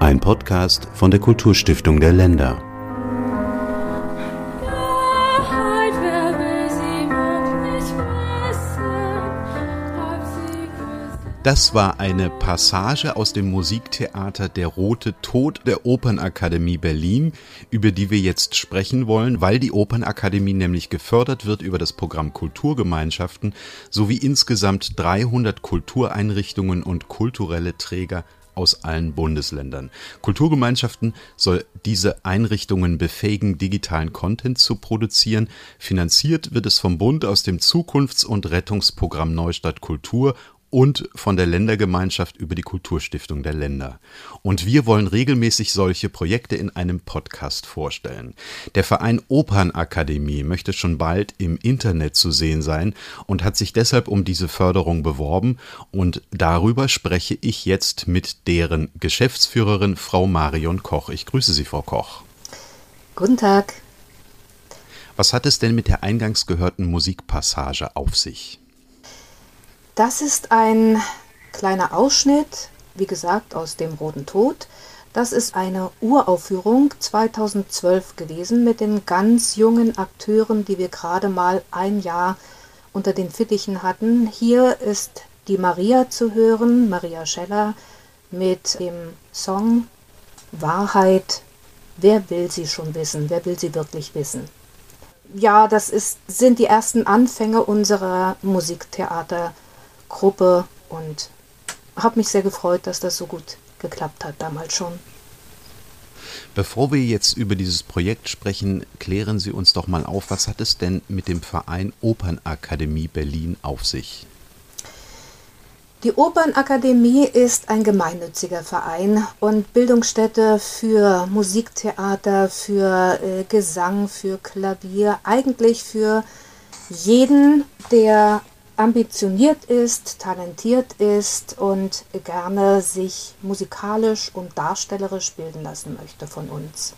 Ein Podcast von der Kulturstiftung der Länder. Das war eine Passage aus dem Musiktheater Der Rote Tod der Opernakademie Berlin, über die wir jetzt sprechen wollen, weil die Opernakademie nämlich gefördert wird über das Programm Kulturgemeinschaften sowie insgesamt 300 Kultureinrichtungen und kulturelle Träger aus allen Bundesländern. Kulturgemeinschaften soll diese Einrichtungen befähigen, digitalen Content zu produzieren. Finanziert wird es vom Bund aus dem Zukunfts- und Rettungsprogramm Neustadt Kultur und von der Ländergemeinschaft über die Kulturstiftung der Länder. Und wir wollen regelmäßig solche Projekte in einem Podcast vorstellen. Der Verein Opernakademie möchte schon bald im Internet zu sehen sein und hat sich deshalb um diese Förderung beworben und darüber spreche ich jetzt mit deren Geschäftsführerin Frau Marion Koch. Ich grüße Sie, Frau Koch. Guten Tag. Was hat es denn mit der eingangs gehörten Musikpassage auf sich? Das ist ein kleiner Ausschnitt, wie gesagt, aus dem Roten Tod. Das ist eine Uraufführung 2012 gewesen mit den ganz jungen Akteuren, die wir gerade mal ein Jahr unter den Fittichen hatten. Hier ist die Maria zu hören, Maria Scheller, mit dem Song Wahrheit. Wer will sie schon wissen? Wer will sie wirklich wissen? Ja, das ist, sind die ersten Anfänge unserer Musiktheater. Gruppe und habe mich sehr gefreut, dass das so gut geklappt hat damals schon. Bevor wir jetzt über dieses Projekt sprechen, klären Sie uns doch mal auf, was hat es denn mit dem Verein Opernakademie Berlin auf sich? Die Opernakademie ist ein gemeinnütziger Verein und Bildungsstätte für Musiktheater, für äh, Gesang, für Klavier, eigentlich für jeden, der ambitioniert ist, talentiert ist und gerne sich musikalisch und darstellerisch bilden lassen möchte von uns.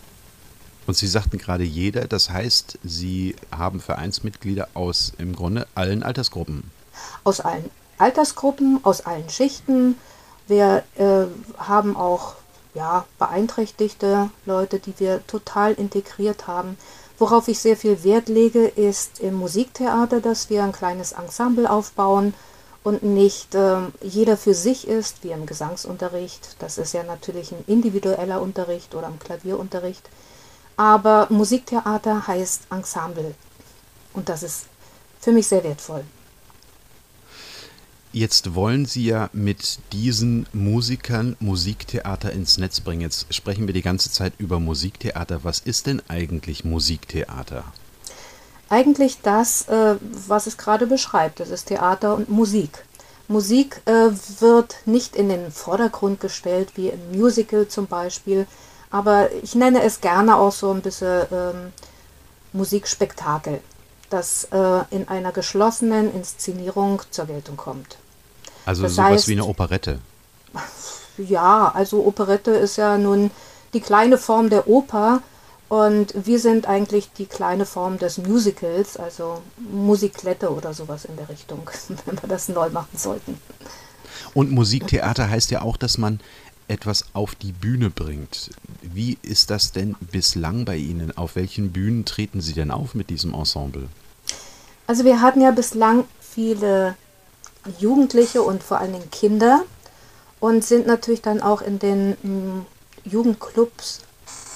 Und Sie sagten gerade jeder, das heißt, Sie haben Vereinsmitglieder aus im Grunde allen Altersgruppen. Aus allen Altersgruppen, aus allen Schichten. Wir äh, haben auch ja, beeinträchtigte Leute, die wir total integriert haben. Worauf ich sehr viel Wert lege, ist im Musiktheater, dass wir ein kleines Ensemble aufbauen und nicht äh, jeder für sich ist, wie im Gesangsunterricht. Das ist ja natürlich ein individueller Unterricht oder im Klavierunterricht. Aber Musiktheater heißt Ensemble. Und das ist für mich sehr wertvoll. Jetzt wollen Sie ja mit diesen Musikern Musiktheater ins Netz bringen. Jetzt sprechen wir die ganze Zeit über Musiktheater. Was ist denn eigentlich Musiktheater? Eigentlich das, äh, was es gerade beschreibt. Das ist Theater und Musik. Musik äh, wird nicht in den Vordergrund gestellt, wie im Musical zum Beispiel. Aber ich nenne es gerne auch so ein bisschen ähm, Musikspektakel, das äh, in einer geschlossenen Inszenierung zur Geltung kommt. Also das sowas heißt, wie eine Operette. Ja, also Operette ist ja nun die kleine Form der Oper und wir sind eigentlich die kleine Form des Musicals, also Musiklette oder sowas in der Richtung, wenn wir das neu machen sollten. Und Musiktheater heißt ja auch, dass man etwas auf die Bühne bringt. Wie ist das denn bislang bei Ihnen? Auf welchen Bühnen treten Sie denn auf mit diesem Ensemble? Also wir hatten ja bislang viele Jugendliche und vor allen Dingen Kinder und sind natürlich dann auch in den mm, Jugendclubs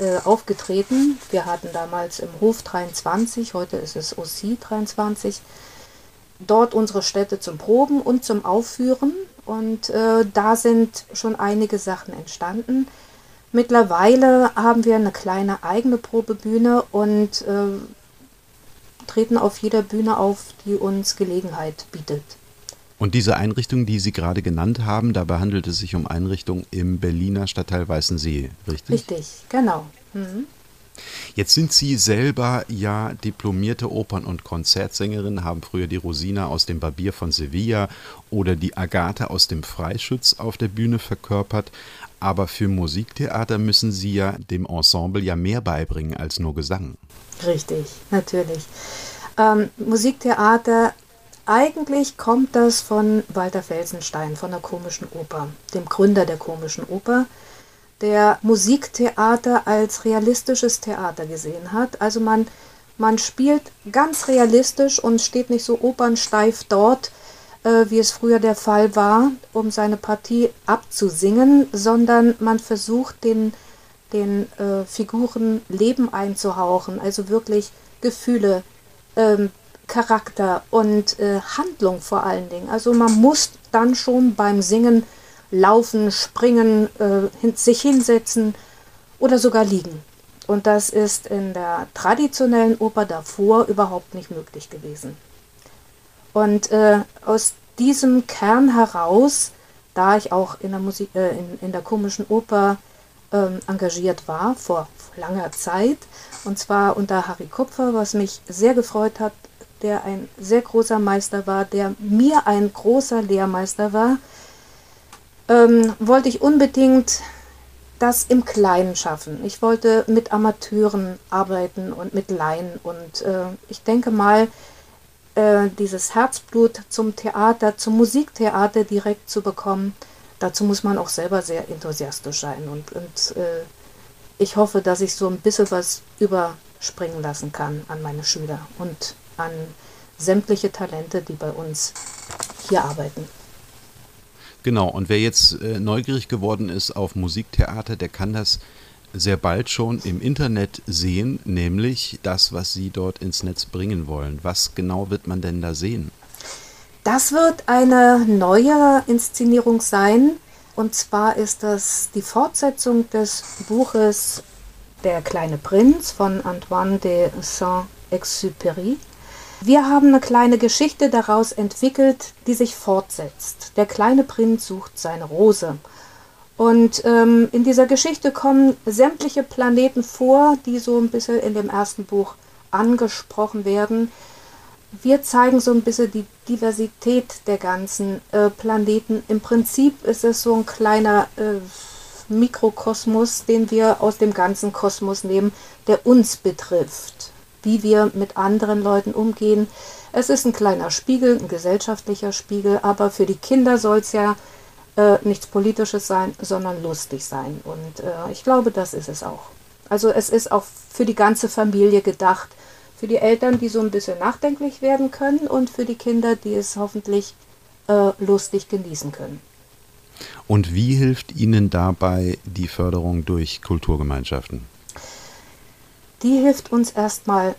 äh, aufgetreten. Wir hatten damals im Hof 23, heute ist es OC 23, dort unsere Städte zum Proben und zum Aufführen und äh, da sind schon einige Sachen entstanden. Mittlerweile haben wir eine kleine eigene Probebühne und äh, treten auf jeder Bühne auf, die uns Gelegenheit bietet. Und diese Einrichtung, die Sie gerade genannt haben, dabei handelt es sich um Einrichtungen im Berliner Stadtteil Weißensee, richtig? Richtig, genau. Mhm. Jetzt sind Sie selber ja diplomierte Opern- und Konzertsängerin, haben früher die Rosina aus dem Barbier von Sevilla oder die Agathe aus dem Freischütz auf der Bühne verkörpert. Aber für Musiktheater müssen Sie ja dem Ensemble ja mehr beibringen als nur Gesang. Richtig, natürlich. Ähm, Musiktheater, eigentlich kommt das von Walter Felsenstein, von der Komischen Oper, dem Gründer der Komischen Oper, der Musiktheater als realistisches Theater gesehen hat. Also man, man spielt ganz realistisch und steht nicht so opernsteif dort, äh, wie es früher der Fall war, um seine Partie abzusingen, sondern man versucht den, den äh, Figuren Leben einzuhauchen, also wirklich Gefühle, ähm, Charakter und äh, Handlung vor allen Dingen. Also man muss dann schon beim Singen laufen, springen, äh, hin, sich hinsetzen oder sogar liegen. Und das ist in der traditionellen Oper davor überhaupt nicht möglich gewesen. Und äh, aus diesem Kern heraus, da ich auch in der, Musik, äh, in, in der komischen Oper ähm, engagiert war, vor, vor langer Zeit, und zwar unter Harry Kupfer, was mich sehr gefreut hat, der ein sehr großer Meister war, der mir ein großer Lehrmeister war, ähm, wollte ich unbedingt das im Kleinen schaffen. Ich wollte mit Amateuren arbeiten und mit Laien. Und äh, ich denke mal, äh, dieses Herzblut zum Theater, zum Musiktheater direkt zu bekommen, dazu muss man auch selber sehr enthusiastisch sein. Und, und äh, ich hoffe, dass ich so ein bisschen was überspringen lassen kann an meine Schüler und an sämtliche Talente, die bei uns hier arbeiten. Genau, und wer jetzt äh, neugierig geworden ist auf Musiktheater, der kann das sehr bald schon im Internet sehen, nämlich das, was Sie dort ins Netz bringen wollen. Was genau wird man denn da sehen? Das wird eine neue Inszenierung sein. Und zwar ist das die Fortsetzung des Buches Der kleine Prinz von Antoine de Saint-Exupéry. Wir haben eine kleine Geschichte daraus entwickelt, die sich fortsetzt. Der kleine Prinz sucht seine Rose. Und ähm, in dieser Geschichte kommen sämtliche Planeten vor, die so ein bisschen in dem ersten Buch angesprochen werden. Wir zeigen so ein bisschen die Diversität der ganzen äh, Planeten. Im Prinzip ist es so ein kleiner äh, Mikrokosmos, den wir aus dem ganzen Kosmos nehmen, der uns betrifft wie wir mit anderen Leuten umgehen. Es ist ein kleiner Spiegel, ein gesellschaftlicher Spiegel, aber für die Kinder soll es ja äh, nichts Politisches sein, sondern lustig sein. Und äh, ich glaube, das ist es auch. Also es ist auch für die ganze Familie gedacht. Für die Eltern, die so ein bisschen nachdenklich werden können und für die Kinder, die es hoffentlich äh, lustig genießen können. Und wie hilft Ihnen dabei die Förderung durch Kulturgemeinschaften? Die hilft uns erstmal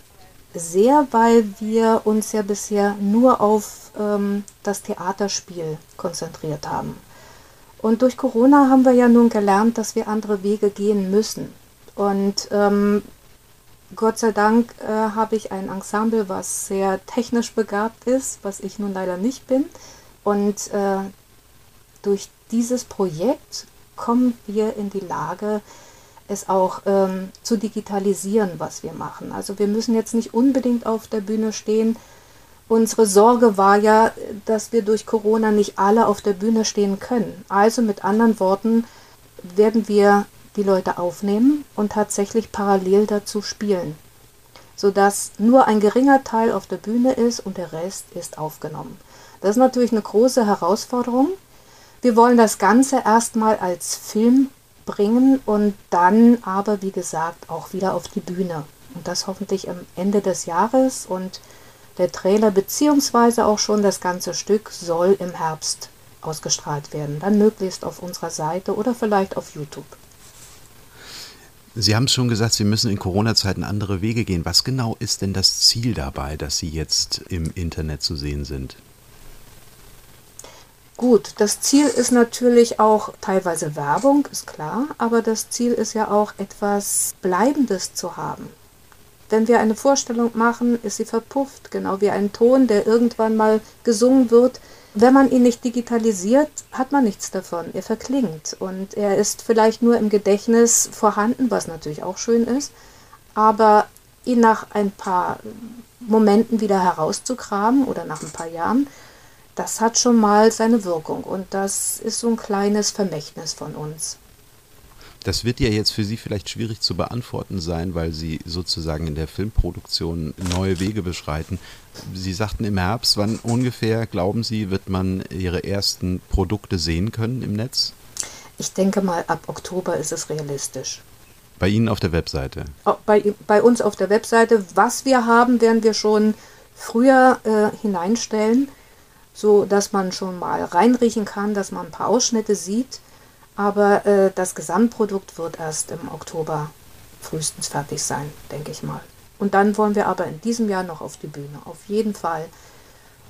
sehr, weil wir uns ja bisher nur auf ähm, das Theaterspiel konzentriert haben. Und durch Corona haben wir ja nun gelernt, dass wir andere Wege gehen müssen. Und ähm, Gott sei Dank äh, habe ich ein Ensemble, was sehr technisch begabt ist, was ich nun leider nicht bin. Und äh, durch dieses Projekt kommen wir in die Lage, es auch ähm, zu digitalisieren, was wir machen. Also wir müssen jetzt nicht unbedingt auf der Bühne stehen. Unsere Sorge war ja, dass wir durch Corona nicht alle auf der Bühne stehen können. Also mit anderen Worten werden wir die Leute aufnehmen und tatsächlich parallel dazu spielen, sodass nur ein geringer Teil auf der Bühne ist und der Rest ist aufgenommen. Das ist natürlich eine große Herausforderung. Wir wollen das Ganze erstmal als Film bringen und dann aber, wie gesagt, auch wieder auf die Bühne. Und das hoffentlich am Ende des Jahres und der Trailer beziehungsweise auch schon das ganze Stück soll im Herbst ausgestrahlt werden. Dann möglichst auf unserer Seite oder vielleicht auf YouTube. Sie haben es schon gesagt, Sie müssen in Corona-Zeiten andere Wege gehen. Was genau ist denn das Ziel dabei, dass Sie jetzt im Internet zu sehen sind? Gut, das Ziel ist natürlich auch teilweise Werbung, ist klar, aber das Ziel ist ja auch etwas Bleibendes zu haben. Wenn wir eine Vorstellung machen, ist sie verpufft, genau wie ein Ton, der irgendwann mal gesungen wird. Wenn man ihn nicht digitalisiert, hat man nichts davon. Er verklingt und er ist vielleicht nur im Gedächtnis vorhanden, was natürlich auch schön ist, aber ihn nach ein paar Momenten wieder herauszukramen oder nach ein paar Jahren, das hat schon mal seine Wirkung und das ist so ein kleines Vermächtnis von uns. Das wird ja jetzt für Sie vielleicht schwierig zu beantworten sein, weil Sie sozusagen in der Filmproduktion neue Wege beschreiten. Sie sagten im Herbst, wann ungefähr, glauben Sie, wird man Ihre ersten Produkte sehen können im Netz? Ich denke mal, ab Oktober ist es realistisch. Bei Ihnen auf der Webseite? Bei, bei uns auf der Webseite. Was wir haben, werden wir schon früher äh, hineinstellen, so dass man schon mal reinriechen kann, dass man ein paar Ausschnitte sieht. Aber äh, das Gesamtprodukt wird erst im Oktober frühestens fertig sein, denke ich mal. Und dann wollen wir aber in diesem Jahr noch auf die Bühne, auf jeden Fall.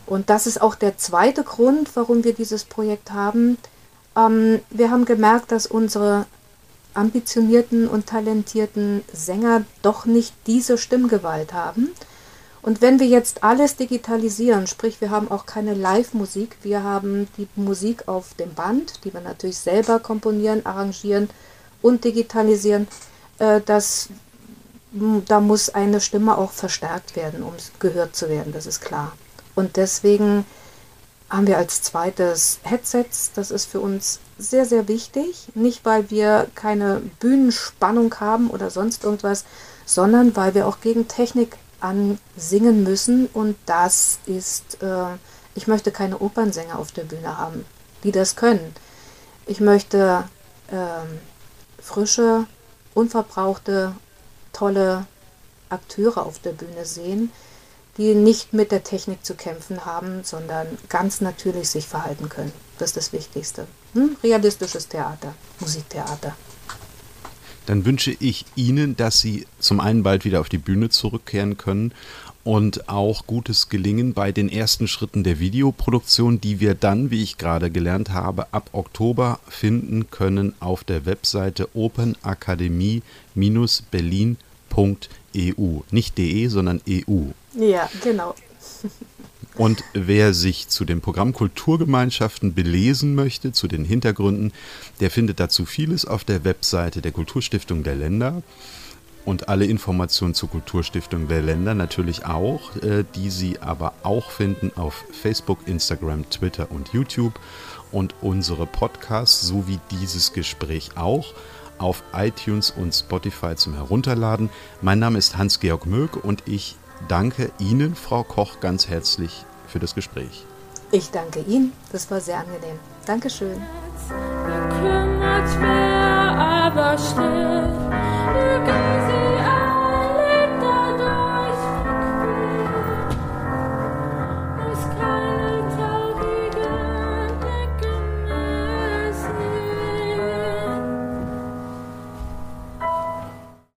Und das ist auch der zweite Grund, warum wir dieses Projekt haben. Ähm, wir haben gemerkt, dass unsere ambitionierten und talentierten Sänger doch nicht diese Stimmgewalt haben. Und wenn wir jetzt alles digitalisieren, sprich wir haben auch keine Live-Musik, wir haben die Musik auf dem Band, die wir natürlich selber komponieren, arrangieren und digitalisieren, äh, das, da muss eine Stimme auch verstärkt werden, um gehört zu werden, das ist klar. Und deswegen haben wir als zweites Headsets. Das ist für uns sehr, sehr wichtig. Nicht, weil wir keine Bühnenspannung haben oder sonst irgendwas, sondern weil wir auch gegen Technik ansingen müssen. Und das ist, äh, ich möchte keine Opernsänger auf der Bühne haben, die das können. Ich möchte äh, frische, unverbrauchte, tolle Akteure auf der Bühne sehen, die nicht mit der Technik zu kämpfen haben, sondern ganz natürlich sich verhalten können. Das ist das Wichtigste. Hm? Realistisches Theater, Musiktheater. Dann wünsche ich Ihnen, dass Sie zum einen bald wieder auf die Bühne zurückkehren können und auch gutes Gelingen bei den ersten Schritten der Videoproduktion, die wir dann, wie ich gerade gelernt habe, ab Oktober finden können auf der Webseite openakademie-berlin.eu. Nicht de, sondern EU. Ja, genau. Und wer sich zu den Programm Kulturgemeinschaften belesen möchte, zu den Hintergründen, der findet dazu vieles auf der Webseite der Kulturstiftung der Länder und alle Informationen zur Kulturstiftung der Länder natürlich auch, äh, die Sie aber auch finden auf Facebook, Instagram, Twitter und YouTube und unsere Podcasts sowie dieses Gespräch auch auf iTunes und Spotify zum Herunterladen. Mein Name ist Hans-Georg Möck und ich danke Ihnen, Frau Koch, ganz herzlich für das Gespräch. Ich danke Ihnen, das war sehr angenehm. Dankeschön. Bekümmert wer aber still,